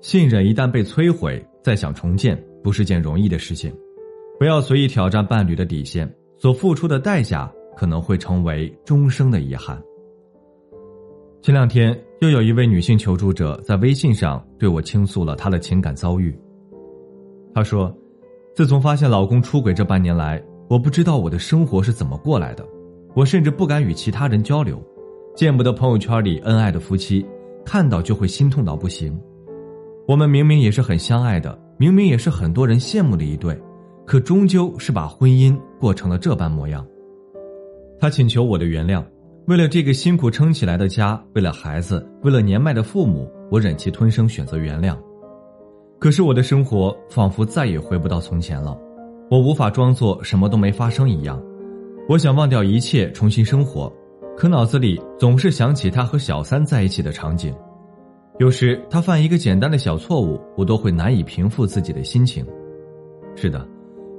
信任一旦被摧毁，再想重建不是件容易的事情。不要随意挑战伴侣的底线，所付出的代价可能会成为终生的遗憾。前两天，又有一位女性求助者在微信上对我倾诉了她的情感遭遇。她说：“自从发现老公出轨这半年来，我不知道我的生活是怎么过来的，我甚至不敢与其他人交流，见不得朋友圈里恩爱的夫妻，看到就会心痛到不行。”我们明明也是很相爱的，明明也是很多人羡慕的一对，可终究是把婚姻过成了这般模样。他请求我的原谅，为了这个辛苦撑起来的家，为了孩子，为了年迈的父母，我忍气吞声，选择原谅。可是我的生活仿佛再也回不到从前了，我无法装作什么都没发生一样。我想忘掉一切，重新生活，可脑子里总是想起他和小三在一起的场景。有时他犯一个简单的小错误，我都会难以平复自己的心情。是的，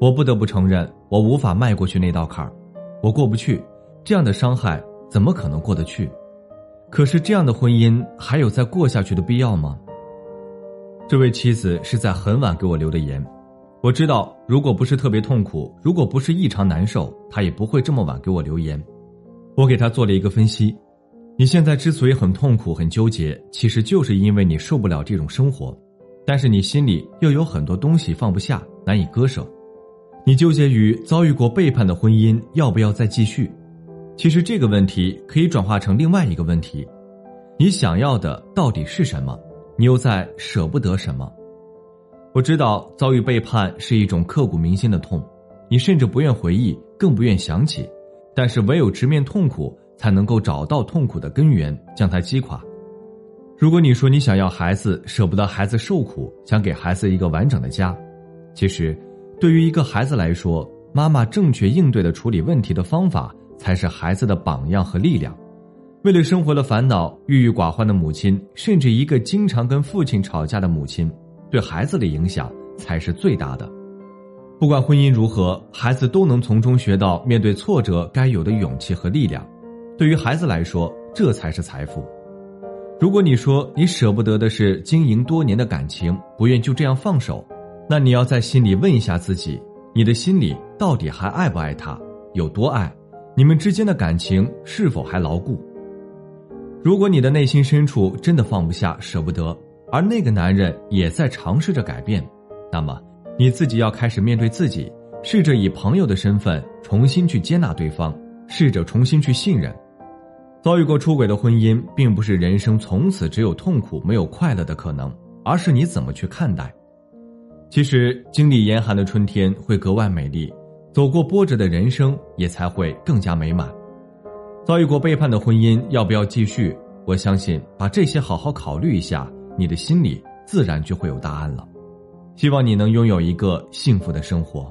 我不得不承认，我无法迈过去那道坎儿，我过不去。这样的伤害怎么可能过得去？可是这样的婚姻还有再过下去的必要吗？这位妻子是在很晚给我留的言，我知道，如果不是特别痛苦，如果不是异常难受，他也不会这么晚给我留言。我给他做了一个分析。你现在之所以很痛苦、很纠结，其实就是因为你受不了这种生活，但是你心里又有很多东西放不下、难以割舍。你纠结于遭遇过背叛的婚姻要不要再继续？其实这个问题可以转化成另外一个问题：你想要的到底是什么？你又在舍不得什么？我知道遭遇背叛是一种刻骨铭心的痛，你甚至不愿回忆，更不愿想起，但是唯有直面痛苦。才能够找到痛苦的根源，将它击垮。如果你说你想要孩子，舍不得孩子受苦，想给孩子一个完整的家，其实，对于一个孩子来说，妈妈正确应对的处理问题的方法，才是孩子的榜样和力量。为了生活的烦恼，郁郁寡欢的母亲，甚至一个经常跟父亲吵架的母亲，对孩子的影响才是最大的。不管婚姻如何，孩子都能从中学到面对挫折该有的勇气和力量。对于孩子来说，这才是财富。如果你说你舍不得的是经营多年的感情，不愿就这样放手，那你要在心里问一下自己：你的心里到底还爱不爱他？有多爱？你们之间的感情是否还牢固？如果你的内心深处真的放不下、舍不得，而那个男人也在尝试着改变，那么你自己要开始面对自己，试着以朋友的身份重新去接纳对方，试着重新去信任。遭遇过出轨的婚姻，并不是人生从此只有痛苦没有快乐的可能，而是你怎么去看待。其实，经历严寒的春天会格外美丽，走过波折的人生也才会更加美满。遭遇过背叛的婚姻，要不要继续？我相信，把这些好好考虑一下，你的心里自然就会有答案了。希望你能拥有一个幸福的生活。